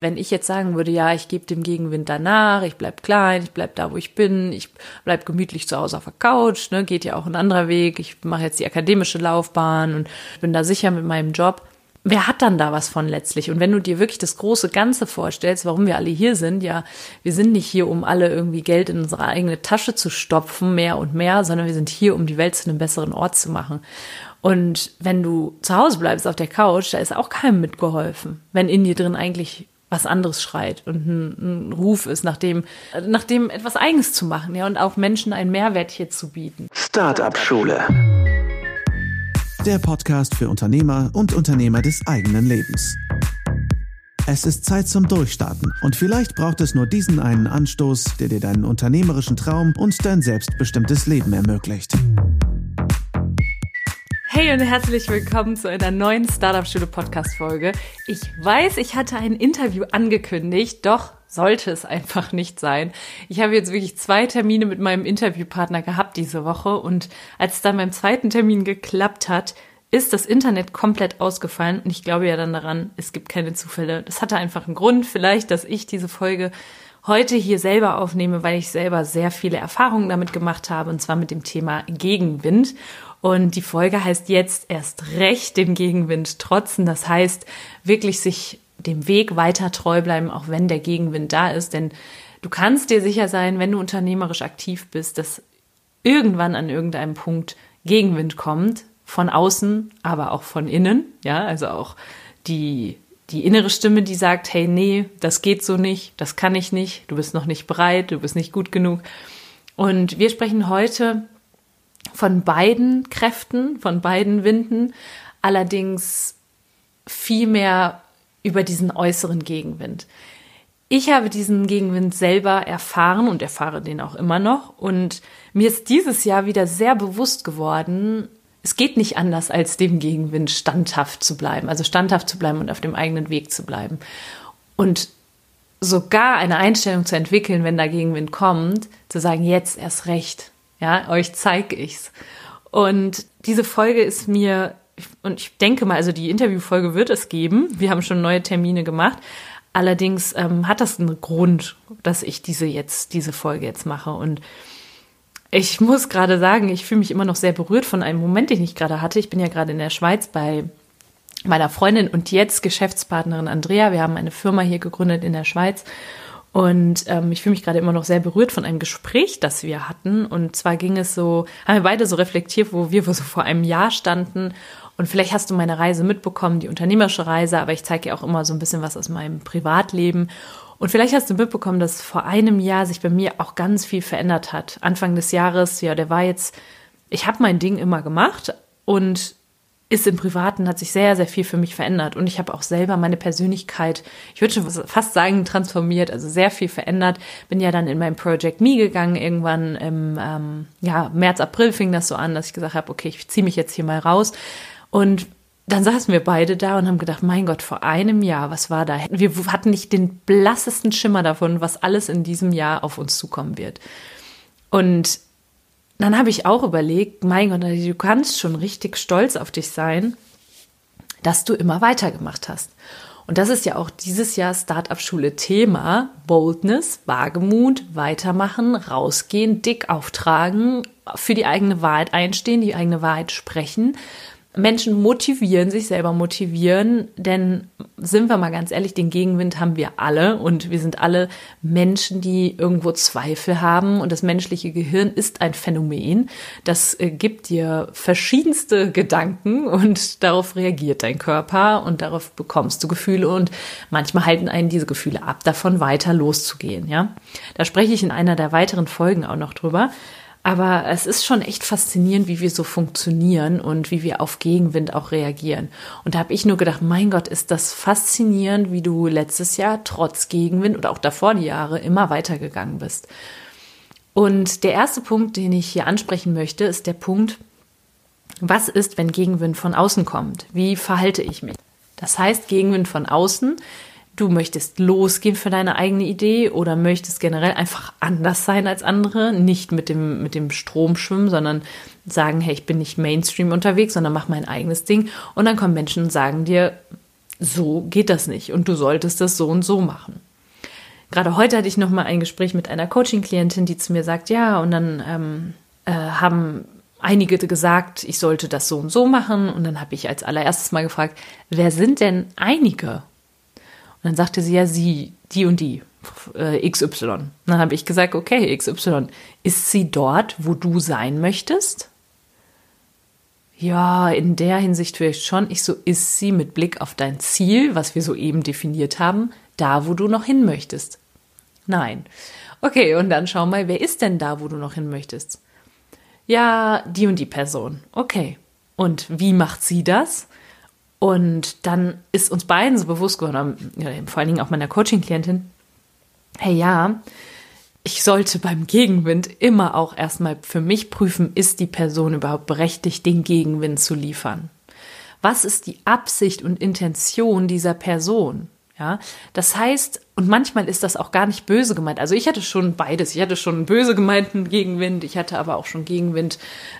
Wenn ich jetzt sagen würde, ja, ich gebe dem Gegenwind danach, ich bleib klein, ich bleib da, wo ich bin, ich bleib gemütlich zu Hause auf der Couch, ne, geht ja auch ein anderer Weg, ich mache jetzt die akademische Laufbahn und bin da sicher mit meinem Job. Wer hat dann da was von letztlich? Und wenn du dir wirklich das große Ganze vorstellst, warum wir alle hier sind, ja, wir sind nicht hier, um alle irgendwie Geld in unsere eigene Tasche zu stopfen, mehr und mehr, sondern wir sind hier, um die Welt zu einem besseren Ort zu machen. Und wenn du zu Hause bleibst auf der Couch, da ist auch keinem mitgeholfen, wenn in dir drin eigentlich was anderes schreit und ein, ein, Ruf ist, nach dem, nach dem etwas Eigens zu machen, ja, und auch Menschen einen Mehrwert hier zu bieten. Startup Schule. Der Podcast für Unternehmer und Unternehmer des eigenen Lebens. Es ist Zeit zum Durchstarten und vielleicht braucht es nur diesen einen Anstoß, der dir deinen unternehmerischen Traum und dein selbstbestimmtes Leben ermöglicht. Hey und herzlich willkommen zu einer neuen Startup Schule Podcast Folge. Ich weiß, ich hatte ein Interview angekündigt, doch sollte es einfach nicht sein. Ich habe jetzt wirklich zwei Termine mit meinem Interviewpartner gehabt diese Woche und als es dann beim zweiten Termin geklappt hat, ist das Internet komplett ausgefallen und ich glaube ja dann daran, es gibt keine Zufälle. Das hatte einfach einen Grund, vielleicht, dass ich diese Folge heute hier selber aufnehme, weil ich selber sehr viele Erfahrungen damit gemacht habe und zwar mit dem Thema Gegenwind. Und die Folge heißt jetzt erst recht dem Gegenwind trotzen. Das heißt, wirklich sich dem Weg weiter treu bleiben, auch wenn der Gegenwind da ist. Denn du kannst dir sicher sein, wenn du unternehmerisch aktiv bist, dass irgendwann an irgendeinem Punkt Gegenwind kommt. Von außen, aber auch von innen. Ja, also auch die, die innere Stimme, die sagt, hey, nee, das geht so nicht, das kann ich nicht, du bist noch nicht bereit, du bist nicht gut genug. Und wir sprechen heute von beiden Kräften, von beiden Winden, allerdings viel mehr über diesen äußeren Gegenwind. Ich habe diesen Gegenwind selber erfahren und erfahre den auch immer noch. Und mir ist dieses Jahr wieder sehr bewusst geworden, es geht nicht anders, als dem Gegenwind standhaft zu bleiben, also standhaft zu bleiben und auf dem eigenen Weg zu bleiben. Und sogar eine Einstellung zu entwickeln, wenn da Gegenwind kommt, zu sagen, jetzt erst recht, ja, euch zeige ich's. Und diese Folge ist mir, und ich denke mal, also die Interviewfolge wird es geben. Wir haben schon neue Termine gemacht. Allerdings ähm, hat das einen Grund, dass ich diese jetzt, diese Folge jetzt mache. Und ich muss gerade sagen, ich fühle mich immer noch sehr berührt von einem Moment, den ich gerade hatte. Ich bin ja gerade in der Schweiz bei meiner Freundin und jetzt Geschäftspartnerin Andrea. Wir haben eine Firma hier gegründet in der Schweiz und ähm, ich fühle mich gerade immer noch sehr berührt von einem Gespräch, das wir hatten. Und zwar ging es so, haben wir beide so reflektiert, wo wir so vor einem Jahr standen. Und vielleicht hast du meine Reise mitbekommen, die unternehmerische Reise, aber ich zeige ja auch immer so ein bisschen was aus meinem Privatleben. Und vielleicht hast du mitbekommen, dass vor einem Jahr sich bei mir auch ganz viel verändert hat. Anfang des Jahres, ja, der war jetzt, ich habe mein Ding immer gemacht und ist im Privaten, hat sich sehr, sehr viel für mich verändert. Und ich habe auch selber meine Persönlichkeit, ich würde schon fast sagen, transformiert, also sehr viel verändert. Bin ja dann in mein Project Me gegangen. Irgendwann im ähm, ja, März, April fing das so an, dass ich gesagt habe, okay, ich ziehe mich jetzt hier mal raus. Und dann saßen wir beide da und haben gedacht, mein Gott, vor einem Jahr, was war da? Wir hatten nicht den blassesten Schimmer davon, was alles in diesem Jahr auf uns zukommen wird. Und dann habe ich auch überlegt, mein Gott, du kannst schon richtig stolz auf dich sein, dass du immer weitergemacht hast. Und das ist ja auch dieses Jahr Startup-Schule Thema. Boldness, Wagemut, weitermachen, rausgehen, dick auftragen, für die eigene Wahrheit einstehen, die eigene Wahrheit sprechen, Menschen motivieren, sich selber motivieren, denn sind wir mal ganz ehrlich, den Gegenwind haben wir alle. Und wir sind alle Menschen, die irgendwo Zweifel haben. Und das menschliche Gehirn ist ein Phänomen, das äh, gibt dir verschiedenste Gedanken. Und darauf reagiert dein Körper. Und darauf bekommst du Gefühle. Und manchmal halten einen diese Gefühle ab, davon weiter loszugehen, ja. Da spreche ich in einer der weiteren Folgen auch noch drüber. Aber es ist schon echt faszinierend, wie wir so funktionieren und wie wir auf Gegenwind auch reagieren. Und da habe ich nur gedacht, mein Gott, ist das faszinierend, wie du letztes Jahr trotz Gegenwind oder auch davor die Jahre immer weitergegangen bist. Und der erste Punkt, den ich hier ansprechen möchte, ist der Punkt, was ist, wenn Gegenwind von außen kommt? Wie verhalte ich mich? Das heißt, Gegenwind von außen du möchtest losgehen für deine eigene Idee oder möchtest generell einfach anders sein als andere, nicht mit dem, mit dem Strom schwimmen, sondern sagen, hey, ich bin nicht Mainstream unterwegs, sondern mach mein eigenes Ding. Und dann kommen Menschen und sagen dir, so geht das nicht und du solltest das so und so machen. Gerade heute hatte ich noch mal ein Gespräch mit einer Coaching-Klientin, die zu mir sagt, ja, und dann ähm, äh, haben einige gesagt, ich sollte das so und so machen. Und dann habe ich als allererstes mal gefragt, wer sind denn einige? Dann sagte sie ja, sie, die und die, äh, XY. Dann habe ich gesagt, okay, XY, ist sie dort, wo du sein möchtest? Ja, in der Hinsicht vielleicht schon. Ich so, ist sie mit Blick auf dein Ziel, was wir soeben definiert haben, da, wo du noch hin möchtest? Nein. Okay, und dann schau mal, wer ist denn da, wo du noch hin möchtest? Ja, die und die Person. Okay. Und wie macht sie das? Und dann ist uns beiden so bewusst geworden, vor allen Dingen auch meiner Coaching-Klientin, hey ja, ich sollte beim Gegenwind immer auch erstmal für mich prüfen, ist die Person überhaupt berechtigt, den Gegenwind zu liefern? Was ist die Absicht und Intention dieser Person? Ja, das heißt, und manchmal ist das auch gar nicht böse gemeint. Also ich hatte schon beides. Ich hatte schon böse gemeinten Gegenwind, ich hatte aber auch schon Gegenwind,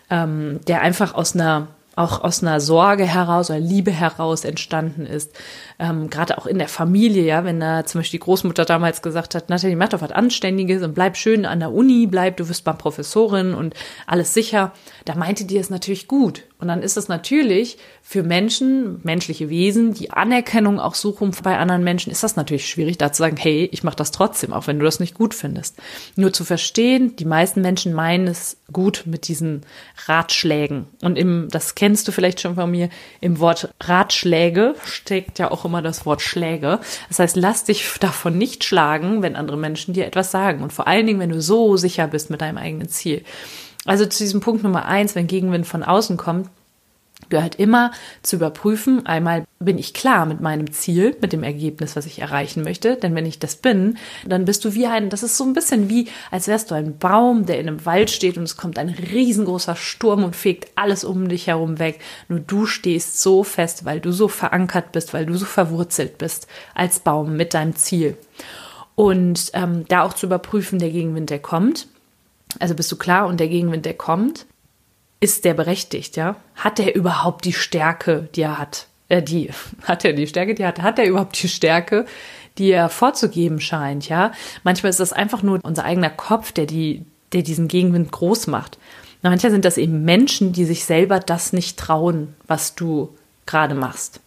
ähm, der einfach aus einer auch aus einer Sorge heraus oder Liebe heraus entstanden ist. Ähm, Gerade auch in der Familie, ja, wenn da zum Beispiel die Großmutter damals gesagt hat, Nathalie, mach doch was Anständiges und bleib schön an der Uni, bleib, du wirst mal Professorin und alles sicher, da meinte die es natürlich gut. Und dann ist es natürlich für Menschen, menschliche Wesen, die Anerkennung auch suchen bei anderen Menschen, ist das natürlich schwierig, da zu sagen, hey, ich mache das trotzdem, auch wenn du das nicht gut findest. Nur zu verstehen, die meisten Menschen meinen es gut mit diesen Ratschlägen. Und im, das kennst du vielleicht schon von mir, im Wort Ratschläge steckt ja auch immer das Wort Schläge. Das heißt, lass dich davon nicht schlagen, wenn andere Menschen dir etwas sagen. Und vor allen Dingen, wenn du so sicher bist mit deinem eigenen Ziel. Also zu diesem Punkt Nummer eins, wenn Gegenwind von außen kommt, gehört immer zu überprüfen, einmal bin ich klar mit meinem Ziel, mit dem Ergebnis, was ich erreichen möchte. Denn wenn ich das bin, dann bist du wie ein, das ist so ein bisschen wie, als wärst du ein Baum, der in einem Wald steht und es kommt ein riesengroßer Sturm und fegt alles um dich herum weg. Nur du stehst so fest, weil du so verankert bist, weil du so verwurzelt bist als Baum mit deinem Ziel. Und ähm, da auch zu überprüfen, der Gegenwind, der kommt, also bist du klar und der Gegenwind, der kommt, ist der berechtigt, ja? Hat er überhaupt die Stärke, die er hat? Äh, die, hat er die Stärke, die er hat? Hat er überhaupt die Stärke, die er vorzugeben scheint, ja? Manchmal ist das einfach nur unser eigener Kopf, der die, der diesen Gegenwind groß macht. manchmal sind das eben Menschen, die sich selber das nicht trauen, was du gerade machst.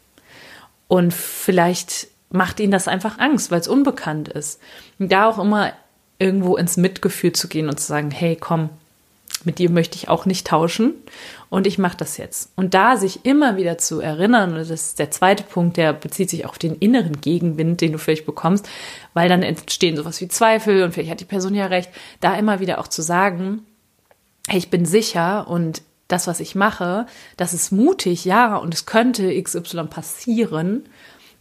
Und vielleicht macht ihnen das einfach Angst, weil es unbekannt ist. Und da auch immer irgendwo ins Mitgefühl zu gehen und zu sagen, hey, komm, mit dir möchte ich auch nicht tauschen und ich mache das jetzt. Und da sich immer wieder zu erinnern, und das ist der zweite Punkt, der bezieht sich auf den inneren Gegenwind, den du vielleicht bekommst, weil dann entstehen sowas wie Zweifel und vielleicht hat die Person ja recht, da immer wieder auch zu sagen, hey, ich bin sicher und das, was ich mache, das ist mutig, ja, und es könnte XY passieren,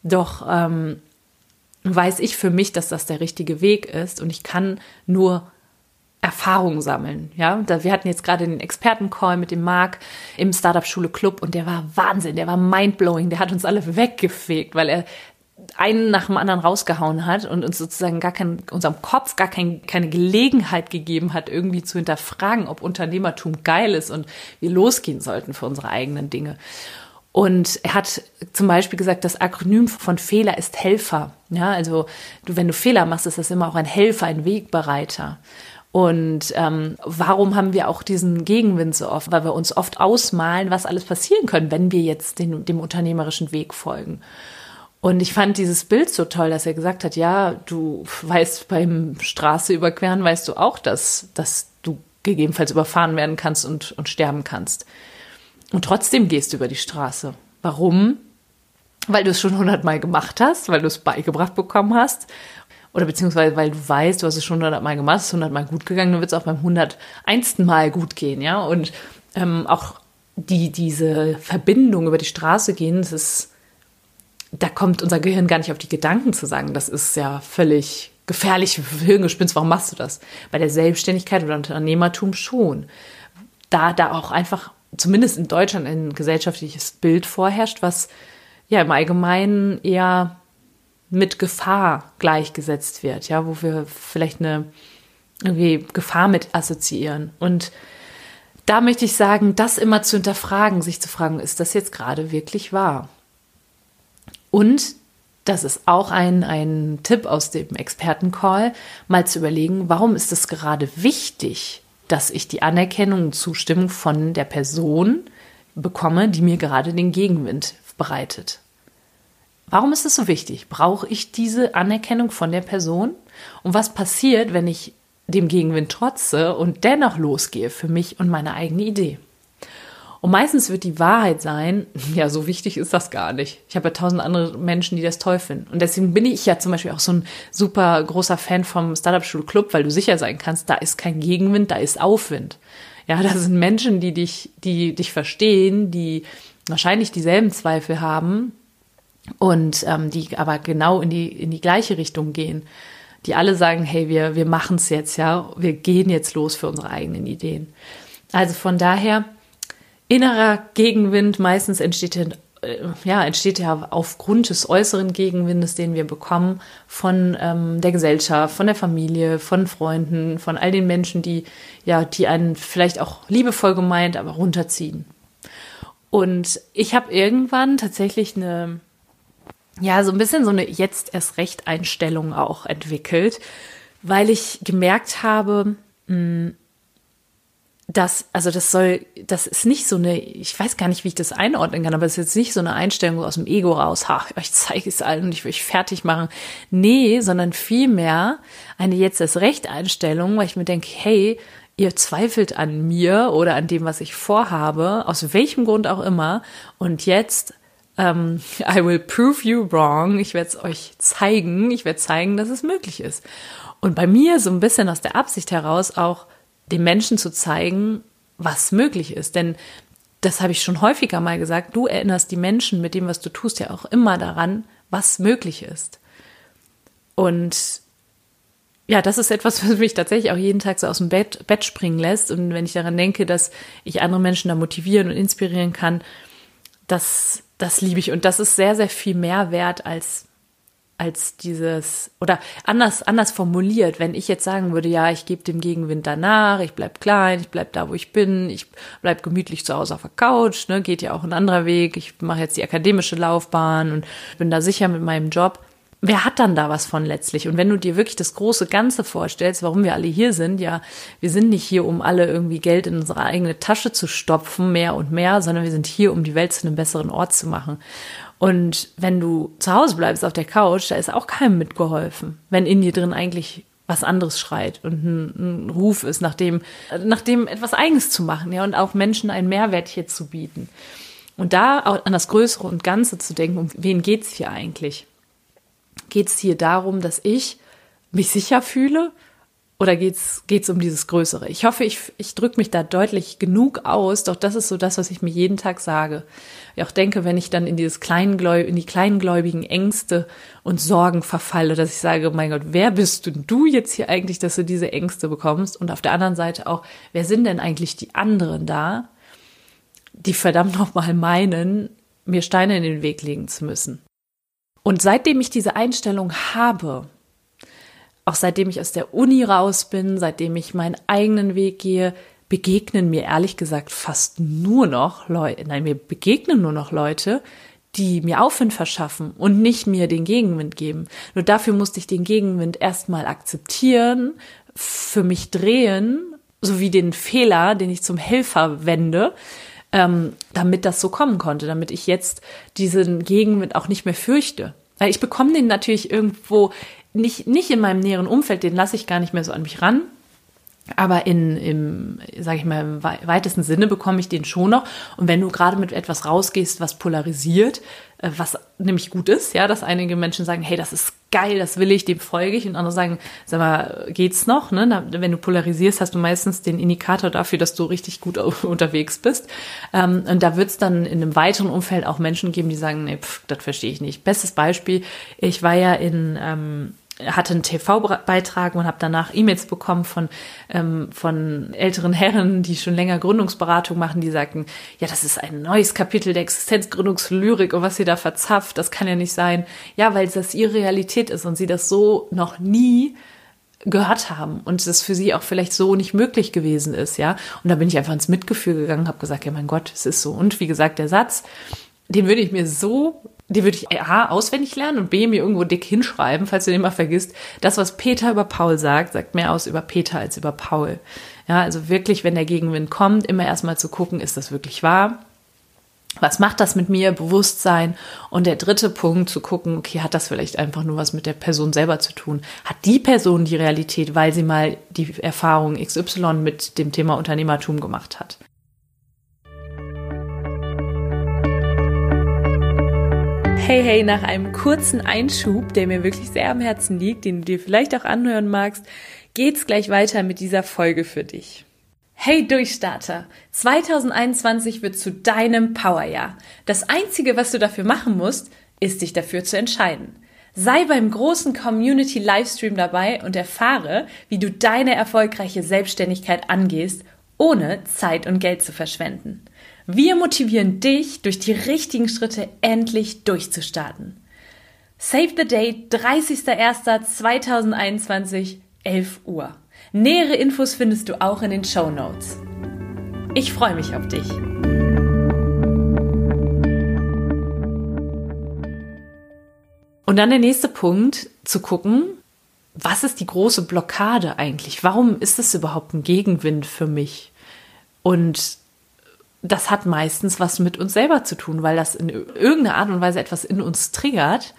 doch ähm, weiß ich für mich, dass das der richtige Weg ist und ich kann nur Erfahrung sammeln. Ja, wir hatten jetzt gerade den Expertencall mit dem Marc im Startup Schule Club und der war Wahnsinn, der war mindblowing, der hat uns alle weggefegt, weil er einen nach dem anderen rausgehauen hat und uns sozusagen gar kein, unserem Kopf gar kein, keine Gelegenheit gegeben hat, irgendwie zu hinterfragen, ob Unternehmertum geil ist und wir losgehen sollten für unsere eigenen Dinge. Und er hat zum Beispiel gesagt, das Akronym von Fehler ist Helfer. Ja, also du, wenn du Fehler machst, ist das immer auch ein Helfer, ein Wegbereiter. Und ähm, warum haben wir auch diesen Gegenwind so oft? Weil wir uns oft ausmalen, was alles passieren können, wenn wir jetzt den, dem unternehmerischen Weg folgen. Und ich fand dieses Bild so toll, dass er gesagt hat, ja, du weißt beim Straße überqueren, weißt du auch, dass, dass du gegebenenfalls überfahren werden kannst und, und sterben kannst. Und trotzdem gehst du über die Straße. Warum? Weil du es schon hundertmal gemacht hast, weil du es beigebracht bekommen hast. Oder beziehungsweise, weil du weißt, du hast es schon hundertmal gemacht, es ist hundertmal gut gegangen, dann wird es auch beim hunderteinsten Mal gut gehen, ja. Und ähm, auch die, diese Verbindung über die Straße gehen, das ist, da kommt unser Gehirn gar nicht auf die Gedanken zu sagen, das ist ja völlig gefährlich Hirngespinst, warum machst du das? Bei der Selbstständigkeit oder Unternehmertum schon. Da, da auch einfach zumindest in Deutschland ein gesellschaftliches Bild vorherrscht, was ja im Allgemeinen eher mit Gefahr gleichgesetzt wird, ja, wo wir vielleicht eine irgendwie Gefahr mit assoziieren. Und da möchte ich sagen, das immer zu hinterfragen, sich zu fragen, ist das jetzt gerade wirklich wahr? Und das ist auch ein, ein Tipp aus dem Expertencall, mal zu überlegen, warum ist es gerade wichtig, dass ich die Anerkennung und Zustimmung von der Person bekomme, die mir gerade den Gegenwind bereitet. Warum ist es so wichtig? Brauche ich diese Anerkennung von der Person? Und was passiert, wenn ich dem Gegenwind trotze und dennoch losgehe für mich und meine eigene Idee? Und meistens wird die Wahrheit sein, ja, so wichtig ist das gar nicht. Ich habe ja tausend andere Menschen, die das toll finden. Und deswegen bin ich ja zum Beispiel auch so ein super großer Fan vom Startup Schule Club, weil du sicher sein kannst, da ist kein Gegenwind, da ist Aufwind. Ja, da sind Menschen, die dich, die dich verstehen, die wahrscheinlich dieselben Zweifel haben und ähm, die aber genau in die, in die gleiche Richtung gehen. Die alle sagen, hey, wir, wir machen es jetzt, ja, wir gehen jetzt los für unsere eigenen Ideen. Also von daher, innerer Gegenwind meistens entsteht äh, ja, entsteht ja aufgrund des äußeren Gegenwindes, den wir bekommen von ähm, der Gesellschaft, von der Familie, von Freunden, von all den Menschen, die ja, die einen vielleicht auch liebevoll gemeint, aber runterziehen. Und ich habe irgendwann tatsächlich eine, ja, so ein bisschen so eine jetzt erst recht Einstellung auch entwickelt, weil ich gemerkt habe, mh, hm, das, also das soll, das ist nicht so eine, ich weiß gar nicht, wie ich das einordnen kann, aber es ist jetzt nicht so eine Einstellung aus dem Ego raus, ha, ich zeige es allen und ich will euch fertig machen. Nee, sondern vielmehr eine jetzt das Recht Einstellung, weil ich mir denke, hey, ihr zweifelt an mir oder an dem, was ich vorhabe, aus welchem Grund auch immer, und jetzt um, I will prove you wrong. Ich werde es euch zeigen. Ich werde zeigen, dass es möglich ist. Und bei mir so ein bisschen aus der Absicht heraus auch den Menschen zu zeigen, was möglich ist. Denn das habe ich schon häufiger mal gesagt, du erinnerst die Menschen mit dem, was du tust, ja auch immer daran, was möglich ist. Und ja, das ist etwas, was mich tatsächlich auch jeden Tag so aus dem Bett, Bett springen lässt. Und wenn ich daran denke, dass ich andere Menschen da motivieren und inspirieren kann, das, das liebe ich. Und das ist sehr, sehr viel mehr wert als als dieses oder anders anders formuliert, wenn ich jetzt sagen würde, ja, ich gebe dem Gegenwind danach, ich bleib klein, ich bleib da, wo ich bin, ich bleib gemütlich zu Hause auf der Couch, ne, geht ja auch ein anderer Weg, ich mache jetzt die akademische Laufbahn und bin da sicher mit meinem Job. Wer hat dann da was von letztlich? Und wenn du dir wirklich das große Ganze vorstellst, warum wir alle hier sind, ja, wir sind nicht hier, um alle irgendwie Geld in unsere eigene Tasche zu stopfen, mehr und mehr, sondern wir sind hier, um die Welt zu einem besseren Ort zu machen. Und wenn du zu Hause bleibst auf der Couch, da ist auch keinem mitgeholfen, wenn in dir drin eigentlich was anderes schreit und ein, ein Ruf ist, nach dem, nach dem etwas Eigenes zu machen, ja, und auch Menschen einen Mehrwert hier zu bieten. Und da auch an das Größere und Ganze zu denken, um wen geht's hier eigentlich? Geht's hier darum, dass ich mich sicher fühle oder geht's geht's um dieses Größere? Ich hoffe, ich, ich drücke mich da deutlich genug aus, doch das ist so das, was ich mir jeden Tag sage. Ich auch denke, wenn ich dann in dieses Kleingläub in die kleingläubigen Ängste und Sorgen verfalle, dass ich sage, mein Gott, wer bist du, du jetzt hier eigentlich, dass du diese Ängste bekommst? Und auf der anderen Seite auch, wer sind denn eigentlich die anderen da, die verdammt nochmal meinen, mir Steine in den Weg legen zu müssen? Und seitdem ich diese Einstellung habe, auch seitdem ich aus der Uni raus bin, seitdem ich meinen eigenen Weg gehe, begegnen mir ehrlich gesagt fast nur noch Leute, nein, mir begegnen nur noch Leute, die mir Aufwind verschaffen und nicht mir den Gegenwind geben. Nur dafür musste ich den Gegenwind erstmal akzeptieren, für mich drehen, sowie den Fehler, den ich zum Helfer wende, ähm, damit das so kommen konnte, damit ich jetzt diesen Gegenwind auch nicht mehr fürchte. Weil ich bekomme den natürlich irgendwo nicht, nicht in meinem näheren Umfeld, den lasse ich gar nicht mehr so an mich ran. Aber in, im, sage ich mal, im weitesten Sinne bekomme ich den schon noch. Und wenn du gerade mit etwas rausgehst, was polarisiert, äh, was nämlich gut ist, ja, dass einige Menschen sagen, hey, das ist geil, das will ich, dem folge ich. Und andere sagen, sag mal, geht's noch? Ne? wenn du polarisierst, hast du meistens den Indikator dafür, dass du richtig gut unterwegs bist. Ähm, und da wird es dann in einem weiteren Umfeld auch Menschen geben, die sagen, nee, pff, das verstehe ich nicht. Bestes Beispiel, ich war ja in ähm, hatte einen TV-Beitrag und habe danach E-Mails bekommen von, ähm, von älteren Herren, die schon länger Gründungsberatung machen, die sagten, ja, das ist ein neues Kapitel der Existenzgründungslyrik und was sie da verzapft, das kann ja nicht sein. Ja, weil das ihre Realität ist und sie das so noch nie gehört haben und es für sie auch vielleicht so nicht möglich gewesen ist, ja. Und da bin ich einfach ins Mitgefühl gegangen, habe gesagt, ja, mein Gott, es ist so. Und wie gesagt, der Satz, den würde ich mir so die würde ich A, auswendig lernen und B, mir irgendwo dick hinschreiben, falls du den mal vergisst. Das, was Peter über Paul sagt, sagt mehr aus über Peter als über Paul. Ja, also wirklich, wenn der Gegenwind kommt, immer erstmal zu gucken, ist das wirklich wahr? Was macht das mit mir? Bewusstsein. Und der dritte Punkt, zu gucken, okay, hat das vielleicht einfach nur was mit der Person selber zu tun? Hat die Person die Realität, weil sie mal die Erfahrung XY mit dem Thema Unternehmertum gemacht hat? Hey, hey, nach einem kurzen Einschub, der mir wirklich sehr am Herzen liegt, den du dir vielleicht auch anhören magst, geht's gleich weiter mit dieser Folge für dich. Hey Durchstarter! 2021 wird zu deinem Powerjahr. Das einzige, was du dafür machen musst, ist dich dafür zu entscheiden. Sei beim großen Community Livestream dabei und erfahre, wie du deine erfolgreiche Selbstständigkeit angehst, ohne Zeit und Geld zu verschwenden. Wir motivieren dich, durch die richtigen Schritte endlich durchzustarten. Save the Date 30.01.2021, 11 Uhr. Nähere Infos findest du auch in den Show Notes. Ich freue mich auf dich. Und dann der nächste Punkt, zu gucken, was ist die große Blockade eigentlich? Warum ist es überhaupt ein Gegenwind für mich? Und das hat meistens was mit uns selber zu tun, weil das in irgendeiner Art und Weise etwas in uns triggert.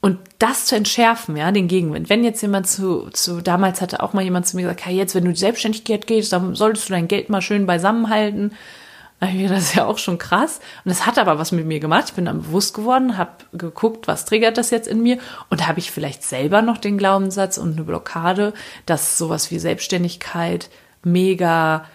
Und das zu entschärfen, ja, den Gegenwind. Wenn jetzt jemand zu, zu, damals hatte auch mal jemand zu mir gesagt, hey, jetzt, wenn du die Selbstständigkeit gehst, dann solltest du dein Geld mal schön beisammenhalten. Das ist ja auch schon krass. Und das hat aber was mit mir gemacht. Ich bin dann bewusst geworden, habe geguckt, was triggert das jetzt in mir und habe ich vielleicht selber noch den Glaubenssatz und eine Blockade, dass sowas wie Selbstständigkeit mega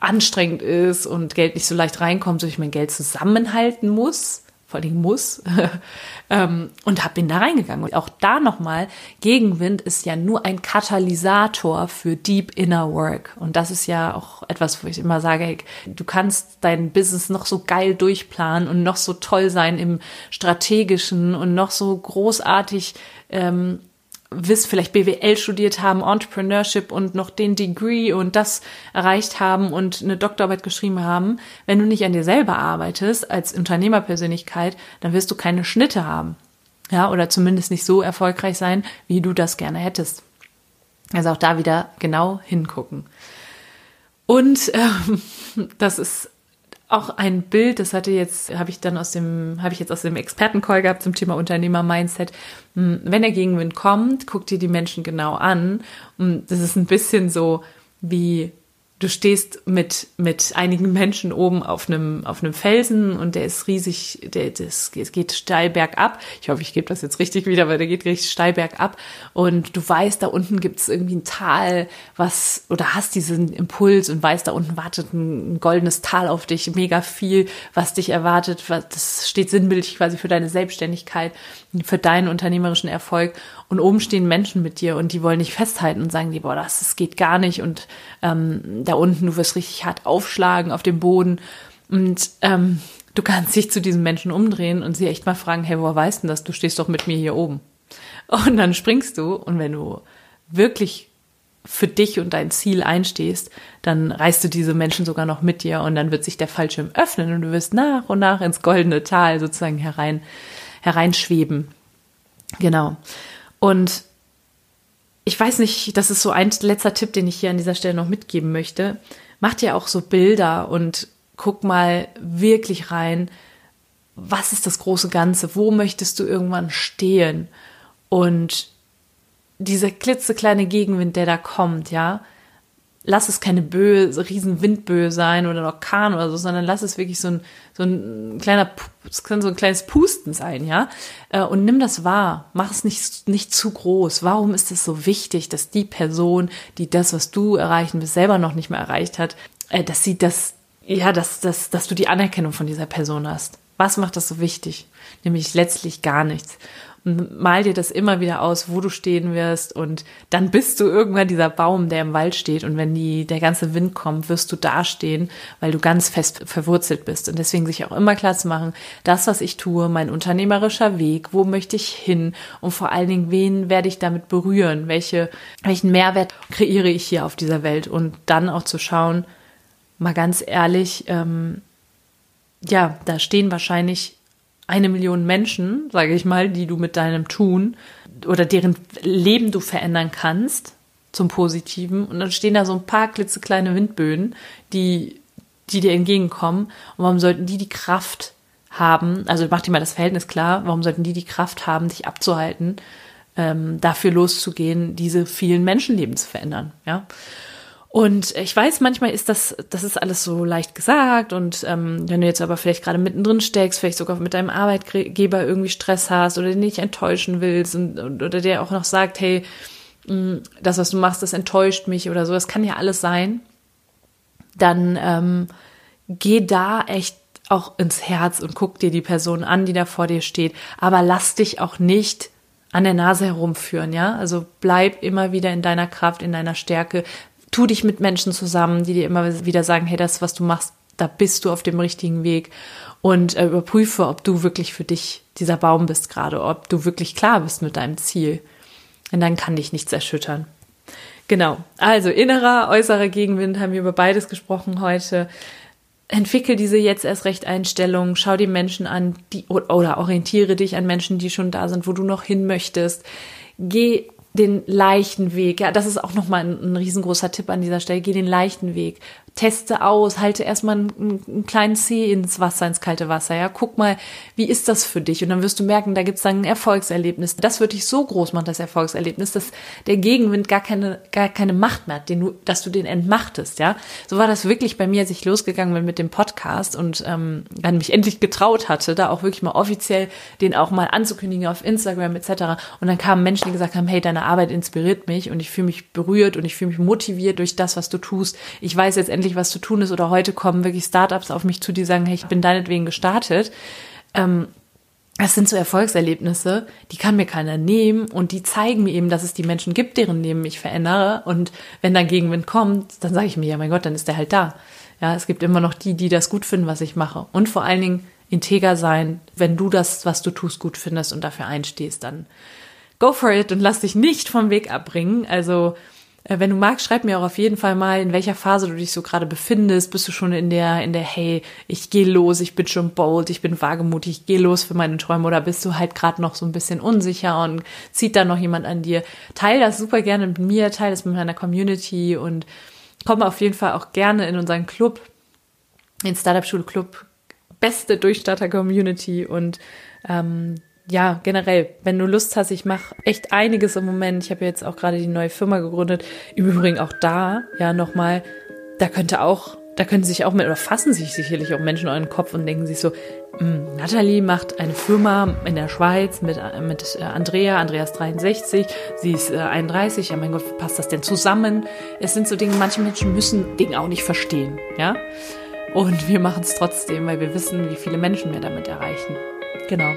anstrengend ist und Geld nicht so leicht reinkommt, so ich mein Geld zusammenhalten muss, vor allem muss, ähm, und hab, bin da reingegangen. Und auch da nochmal, Gegenwind ist ja nur ein Katalysator für Deep Inner Work. Und das ist ja auch etwas, wo ich immer sage, hey, du kannst dein Business noch so geil durchplanen und noch so toll sein im strategischen und noch so großartig ähm, wisst, vielleicht BWL studiert haben, Entrepreneurship und noch den Degree und das erreicht haben und eine Doktorarbeit geschrieben haben, wenn du nicht an dir selber arbeitest als Unternehmerpersönlichkeit, dann wirst du keine Schnitte haben. Ja, oder zumindest nicht so erfolgreich sein, wie du das gerne hättest. Also auch da wieder genau hingucken. Und ähm, das ist auch ein Bild, das hatte jetzt, habe ich dann aus dem, habe ich jetzt aus dem Expertencall gehabt zum Thema Unternehmer-Mindset. Hm, wenn der Gegenwind kommt, guck dir die Menschen genau an. Und das ist ein bisschen so wie du stehst mit, mit einigen Menschen oben auf einem, auf einem Felsen und der ist riesig, der, das geht steil bergab. Ich hoffe, ich gebe das jetzt richtig wieder, weil der geht richtig steil bergab. Und du weißt, da unten gibt es irgendwie ein Tal, was, oder hast diesen Impuls und weißt, da unten wartet ein, ein goldenes Tal auf dich, mega viel, was dich erwartet. Was, das steht sinnbildlich quasi für deine Selbstständigkeit, für deinen unternehmerischen Erfolg. Und oben stehen Menschen mit dir und die wollen dich festhalten und sagen dir, boah, das, das geht gar nicht. Und ähm, da unten, du wirst richtig hart aufschlagen auf dem Boden. Und ähm, du kannst dich zu diesen Menschen umdrehen und sie echt mal fragen, hey, woher weißt du das? Du stehst doch mit mir hier oben. Und dann springst du und wenn du wirklich für dich und dein Ziel einstehst, dann reißt du diese Menschen sogar noch mit dir und dann wird sich der Fallschirm öffnen und du wirst nach und nach ins goldene Tal sozusagen herein, hereinschweben. Genau. Und ich weiß nicht, das ist so ein letzter Tipp, den ich hier an dieser Stelle noch mitgeben möchte. Mach dir auch so Bilder und guck mal wirklich rein, was ist das große Ganze? Wo möchtest du irgendwann stehen? Und dieser klitzekleine Gegenwind, der da kommt, ja, lass es keine Böe, riesen Windböe sein oder ein Orkan oder so, sondern lass es wirklich so ein, so ein kleiner, so ein kleines Pusten sein, ja. Äh, und nimm das wahr. Mach es nicht, nicht zu groß. Warum ist es so wichtig, dass die Person, die das, was du erreichen willst, selber noch nicht mehr erreicht hat, äh, dass sie das, ja, dass, dass, dass du die Anerkennung von dieser Person hast? Was macht das so wichtig? Nämlich letztlich gar nichts mal dir das immer wieder aus, wo du stehen wirst und dann bist du irgendwann dieser Baum, der im Wald steht und wenn die, der ganze Wind kommt, wirst du dastehen, weil du ganz fest verwurzelt bist. Und deswegen sich auch immer klar zu machen, das, was ich tue, mein unternehmerischer Weg, wo möchte ich hin und vor allen Dingen, wen werde ich damit berühren, welche, welchen Mehrwert kreiere ich hier auf dieser Welt? Und dann auch zu schauen, mal ganz ehrlich, ähm, ja, da stehen wahrscheinlich eine Million Menschen, sage ich mal, die du mit deinem Tun oder deren Leben du verändern kannst zum Positiven. Und dann stehen da so ein paar klitzekleine Windböen, die, die dir entgegenkommen. Und warum sollten die die Kraft haben, also mach dir mal das Verhältnis klar, warum sollten die die Kraft haben, dich abzuhalten, ähm, dafür loszugehen, diese vielen Menschenleben zu verändern, ja? Und ich weiß, manchmal ist das, das ist alles so leicht gesagt und ähm, wenn du jetzt aber vielleicht gerade mittendrin steckst, vielleicht sogar mit deinem Arbeitgeber irgendwie Stress hast oder den nicht enttäuschen willst und, oder der auch noch sagt, hey, mm, das, was du machst, das enttäuscht mich oder so, das kann ja alles sein, dann ähm, geh da echt auch ins Herz und guck dir die Person an, die da vor dir steht, aber lass dich auch nicht an der Nase herumführen, ja? Also bleib immer wieder in deiner Kraft, in deiner Stärke, tu dich mit Menschen zusammen, die dir immer wieder sagen, hey, das, was du machst, da bist du auf dem richtigen Weg und äh, überprüfe, ob du wirklich für dich dieser Baum bist gerade, ob du wirklich klar bist mit deinem Ziel. Und dann kann dich nichts erschüttern. Genau. Also innerer, äußerer Gegenwind haben wir über beides gesprochen heute. Entwickel diese jetzt erst recht Einstellung, schau die Menschen an, die oder orientiere dich an Menschen, die schon da sind, wo du noch hin möchtest. Geh den leichten Weg. Ja, das ist auch nochmal ein, ein riesengroßer Tipp an dieser Stelle. Geh den leichten Weg teste aus, halte erstmal einen, einen kleinen Zeh ins Wasser, ins kalte Wasser, ja, guck mal, wie ist das für dich? Und dann wirst du merken, da gibt's dann ein Erfolgserlebnis. Das wird dich so groß machen, das Erfolgserlebnis, dass der Gegenwind gar keine, gar keine Macht mehr hat, den du, dass du den entmachtest, ja. So war das wirklich bei mir, als ich losgegangen bin mit dem Podcast und ähm, dann mich endlich getraut hatte, da auch wirklich mal offiziell den auch mal anzukündigen auf Instagram etc. Und dann kamen Menschen, die gesagt haben, hey, deine Arbeit inspiriert mich und ich fühle mich berührt und ich fühle mich motiviert durch das, was du tust. Ich weiß jetzt endlich, was zu tun ist oder heute kommen wirklich Startups auf mich zu, die sagen, hey, ich bin deinetwegen gestartet. Ähm, das sind so Erfolgserlebnisse, die kann mir keiner nehmen und die zeigen mir eben, dass es die Menschen gibt, deren Leben ich verändere. Und wenn dann Gegenwind kommt, dann sage ich mir, ja mein Gott, dann ist der halt da. Ja, es gibt immer noch die, die das gut finden, was ich mache. Und vor allen Dingen integer sein, wenn du das, was du tust, gut findest und dafür einstehst, dann go for it und lass dich nicht vom Weg abbringen. Also wenn du magst, schreib mir auch auf jeden Fall mal, in welcher Phase du dich so gerade befindest. Bist du schon in der, in der, hey, ich gehe los, ich bin schon bold, ich bin wagemutig, ich gehe los für meine Träume oder bist du halt gerade noch so ein bisschen unsicher und zieht da noch jemand an dir? Teil das super gerne mit mir, teil das mit meiner Community und komm auf jeden Fall auch gerne in unseren Club, den Startup Schule Club, beste Durchstarter-Community und ähm, ja, generell, wenn du Lust hast, ich mache echt einiges im Moment. Ich habe jetzt auch gerade die neue Firma gegründet. Im Übrigen auch da, ja, nochmal, da könnte auch, da können sich auch mit, oder fassen sich sicherlich auch Menschen in euren Kopf und denken sich so, hm, Natalie macht eine Firma in der Schweiz mit, mit äh, Andrea, Andreas 63, sie ist 31, äh, ja mein Gott, wie passt das denn zusammen? Es sind so Dinge, manche Menschen müssen Dinge auch nicht verstehen, ja. Und wir machen es trotzdem, weil wir wissen, wie viele Menschen wir damit erreichen. Genau.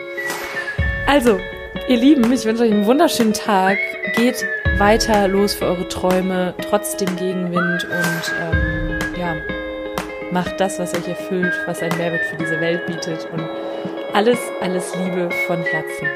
Also, ihr Lieben, ich wünsche euch einen wunderschönen Tag. Geht weiter los für eure Träume, trotz dem Gegenwind und ähm, ja, macht das, was euch erfüllt, was ein Mehrwert für diese Welt bietet und alles, alles Liebe von Herzen.